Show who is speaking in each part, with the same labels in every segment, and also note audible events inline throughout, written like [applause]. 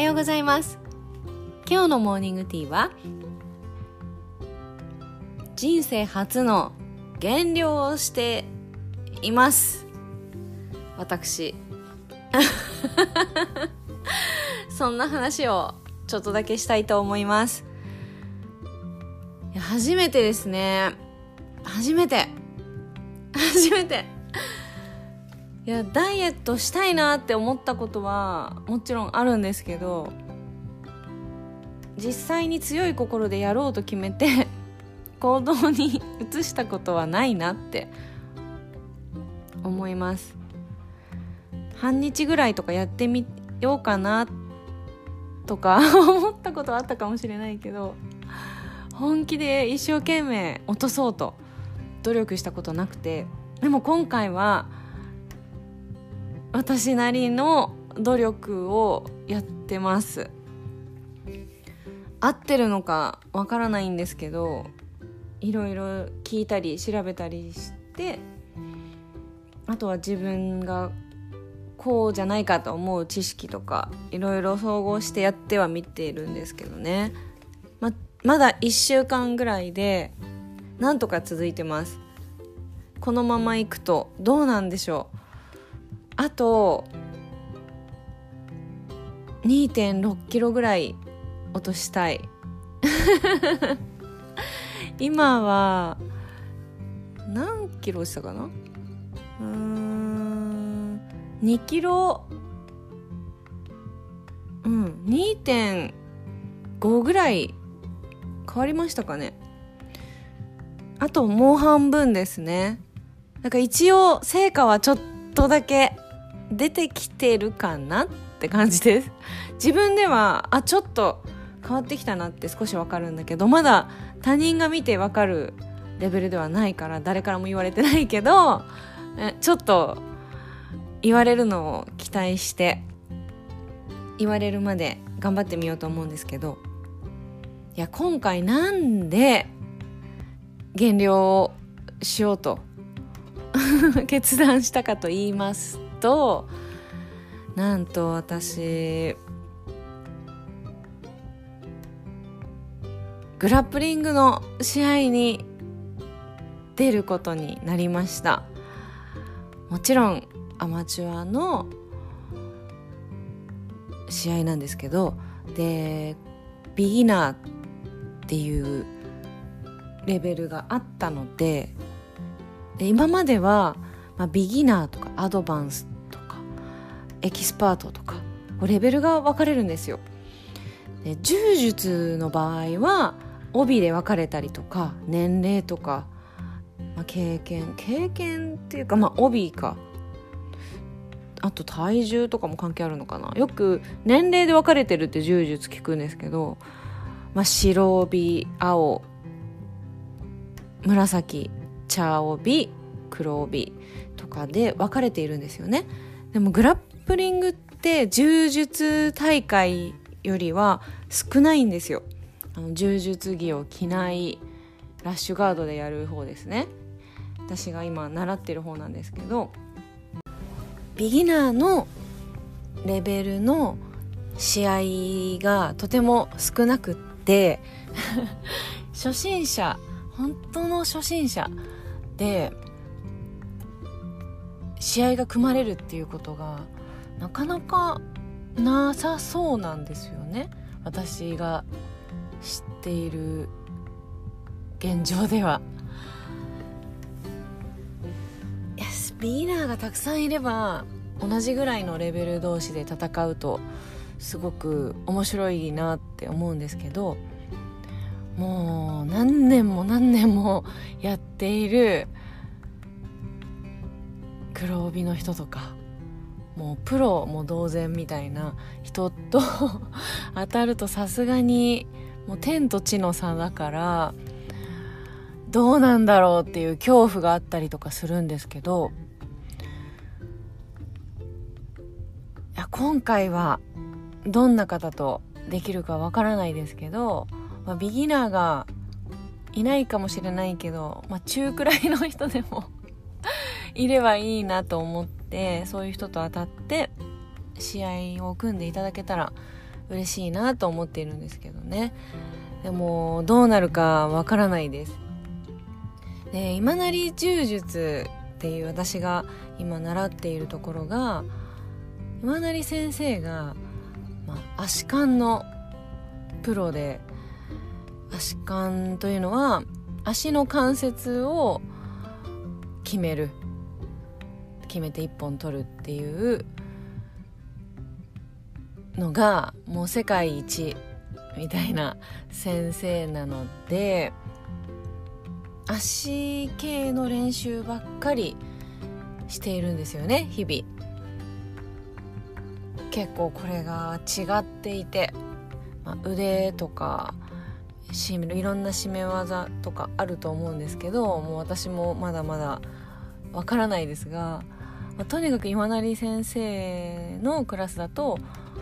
Speaker 1: はようございます。今日のモーニングティーは人生初の減量をしています。私。[laughs] そんな話をちょっとだけしたいと思います。初めてですね。初めて。初めて。いやダイエットしたいなって思ったことはもちろんあるんですけど実際に強い心でやろうと決めて [laughs] 行動に移したことはないなって思います。半日ぐらいとかやってみようかなとか [laughs] 思ったことはあったかもしれないけど本気で一生懸命落とそうと努力したことなくてでも今回は私なりの努力をやってます。合ってるのかわからないんですけどいろいろ聞いたり調べたりしてあとは自分がこうじゃないかと思う知識とかいろいろ総合してやってはみているんですけどね。ままだ1週間ぐらいでなんとか続いてます。このままいくとどうなんでしょう。あと2.6キロぐらい落としたい。[laughs] 今は何キロ落ちたかな？うーん2キロうん2.5ぐらい変わりましたかね。あともう半分ですね。なんか一応成果はちょっとだけ出てきてるかなって感じです。自分ではあちょっと変わってきたなって少しわかるんだけどまだ他人が見てわかるレベルではないから誰からも言われてないけど [laughs] ちょっと言われるのを期待して言われるまで頑張ってみようと思うんですけどいや今回なんで減量をしようと [laughs] 決断したかと言いますとなんと私グラップリングの試合に出ることになりました。もちろんアマチュアの試合なんですけどでビギナーっていうレベルがあったのでで今までは、まあ、ビギナーとかアドバンスとかエキスパートとかレベルが分かれるんですよ。で柔術の場合は帯で分かれたりとか年齢とか、まあ、経験経験っていうかまあ帯か。あと体重とかも関係あるのかな。よく年齢で分かれてるって柔術聞くんですけど、まあ、白帯青紫茶帯黒帯かで分かれているんですよね。でもグラップリングって柔術大会よりは少ないんですよ。あの柔術着を着ないラッシュガードでやる方ですね。私が今習ってる方なんですけど。ビギナーのレベルの試合がとても少なくって [laughs] 初心者本当の初心者で試合が組まれるっていうことがなかなかなさそうなんですよね私が知っている現状では。ビギナーがたくさんいれば同じぐらいのレベル同士で戦うとすごく面白いなって思うんですけどもう何年も何年もやっている黒帯の人とかもうプロも同然みたいな人と [laughs] 当たるとさすがにもう天と地の差だからどうなんだろうっていう恐怖があったりとかするんですけどいや今回はどんな方とできるかわからないですけどまあ、ビギナーがいないかもしれないけど、まあ、中くらいの人でもいればいいなと思ってそういう人と当たって試合を組んでいただけたら嬉しいなと思っているんですけどね。でもどうなるかわからないです。で今成柔術っていう私が今習っているところが今成先生が、まあ、足換のプロで足換というのは足の関節を決める。決めて1本取るっていうのがもう世界一みたいな先生なので足系の練習ばっかりしているんですよね日々。結構これが違っていて、まあ、腕とかいろんな締め技とかあると思うんですけどもう私もまだまだわからないですが、まあ、とにかく今成先生のクラスだと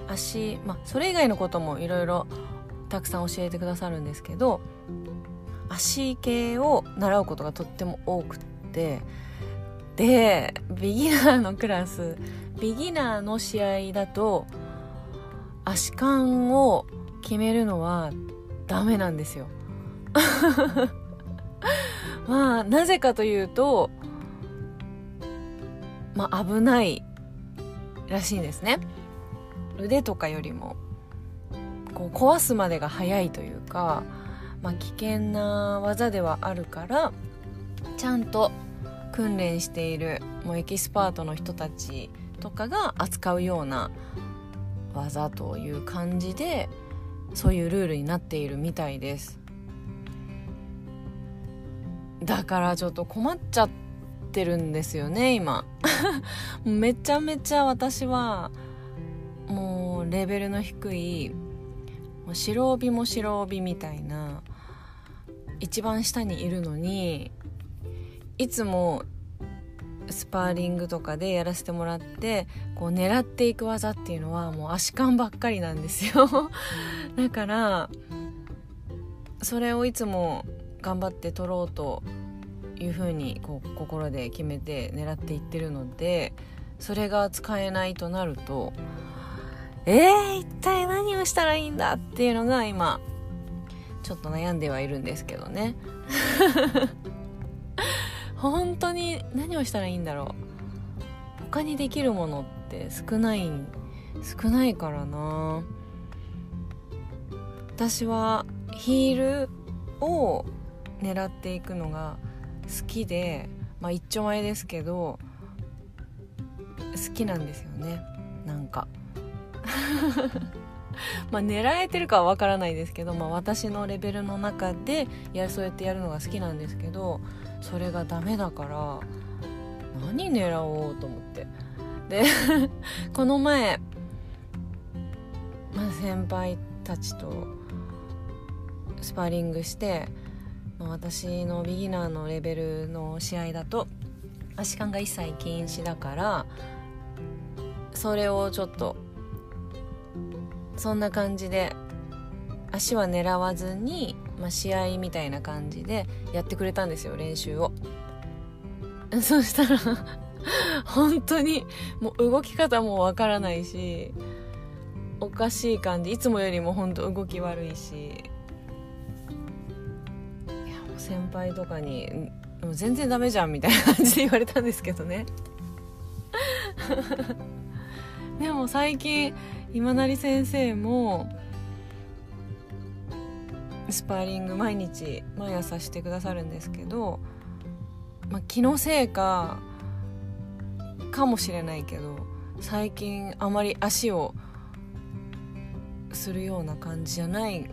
Speaker 1: 足、まあ、それ以外のこともいろいろたくさん教えてくださるんですけど足系を習うことがとっても多くってでビギナーのクラスビギナーの試合だと足感を決めるのはダメなんですよ。[laughs] まあなぜかというとまあ危ないらしいんですね。腕とかよりもこう壊すまでが早いというか、まあ、危険な技ではあるからちゃんと訓練しているもうエキスパートの人たちとかが扱うような技という感じでそういうルールになっているみたいです。だからちょっと困っちゃっててるんですよね今。[laughs] めちゃめちゃ私はもうレベルの低いもう白帯も白帯みたいな一番下にいるのにいつもスパーリングとかでやらせてもらってこう狙っていく技っていうのはもう足感ばっかりなんですよ。[laughs] だからそれをいつも頑張って取ろうというふうにこう心で決めて狙っていってるのでそれが使えないとなるとえー、一体何をしたらいいんだっていうのが今ちょっと悩んではいるんですけどね。[laughs] 本当に何をしたらいいんだろう。他にできるものって少ない少ないからな。私はヒールを狙っていくのが好きでまあ一丁前ですけど好きなんですよね。なんか。[laughs] まあ狙えてるかは分からないですけど、まあ、私のレベルの中でやそうやってやるのが好きなんですけどそれがダメだから何狙おうと思って。で [laughs] この前、まあ、先輩たちとスパーリングして、私のビギナーのレベルの試合だと足感が一切禁止だからそれをちょっとそんな感じで足は狙わずに、まあ、試合みたいな感じでやってくれたんですよ練習を。[laughs] そしたら [laughs] 本当にもう動き方もわからないしおかしい感じ。いつもよりも本当動き悪いし。先輩とかに「もう全然ダメじゃん」みたいな感じで言われたんですけどね。[laughs] でも最近今成先生もスパーリング毎日毎朝してくださるんですけど、まあ、気のせいかかもしれないけど最近あまり足をするような感じじゃない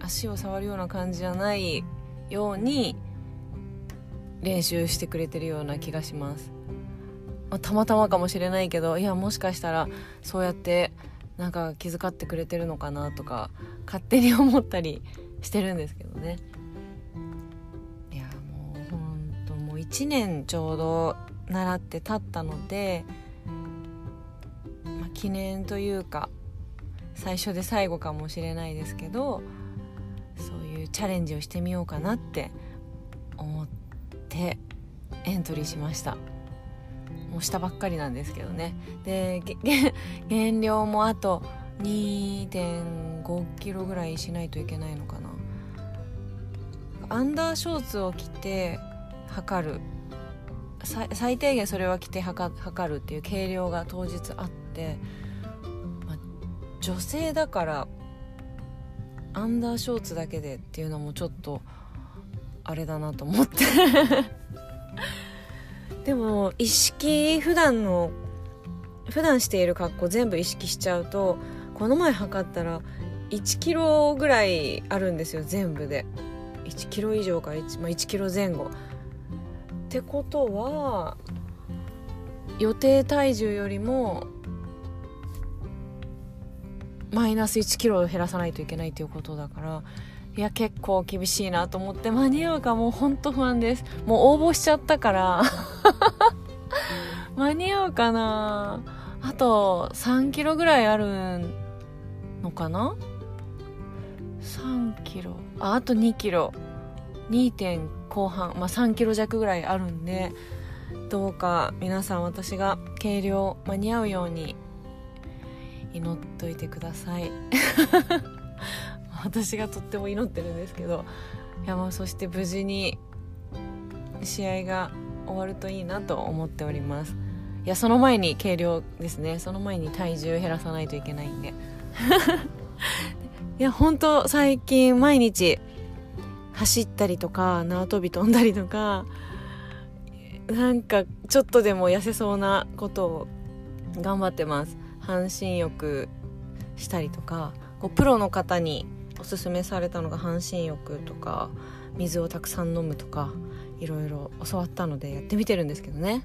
Speaker 1: 足を触るような感じじゃないように練習してくれてるような気がします、まあ、たまたまかもしれないけどいやもしかしたらそうやってなんか気遣ってくれてるのかなとか勝手に思ったりしてるんですけどね。いやもうほんともう1年ちょうど習って経ったので、まあ、記念というか最初で最後かもしれないですけどチャレンジをしてみようかなって思ってエントリーしました。もうしたばっかりなんですけどね。で [laughs] 減量もあと2.5キロぐらいしないといけないのかな。アンダーショーツを着て測る。最低限それは着て測るっていう計量が当日あって、ま、女性だからアンダーショーツだけでっていうのもちょっとあれだなと思って。[laughs] でも意識普段の普段している格好全部意識しちゃうとこの前測ったら1キロぐらいあるんですよ全部で。1キロ以上か 1,、まあ、1キロ前後。ってことは予定体重よりもマイナス1キロを減らさないといけないということだからいや結構厳しいなと思って間に合うかも。うほんと不安です。もう応募しちゃったから。間に合うかな。あと3キロぐらいあるのかな。3キロ。ああと2キロ。2点後半、まあ、3キロ弱ぐらいあるんでどうか皆さん私が計量間に合うように祈っといてください。[laughs] 私がとっても祈ってるんですけどいやもうそして無事に試合が終わるといいなと思っております。いやその前に計量ですね。その前に体重減らさないといけないんで。[laughs] いや本当最近毎日走ったりとか縄跳び飛んだりとかなんかちょっとでも痩せそうなことを頑張ってます。半身浴したりとかこうプロの方におすすめされたのが半身浴とか水をたくさん飲むとかいろいろ教わったのでやってみてるんですけどね。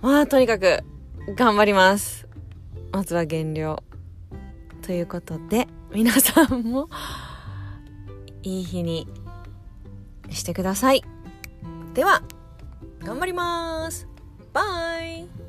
Speaker 1: まあとにかく頑張ります。まずは減量。ということで皆さんもいい日にしてください。では頑張ります。バイ。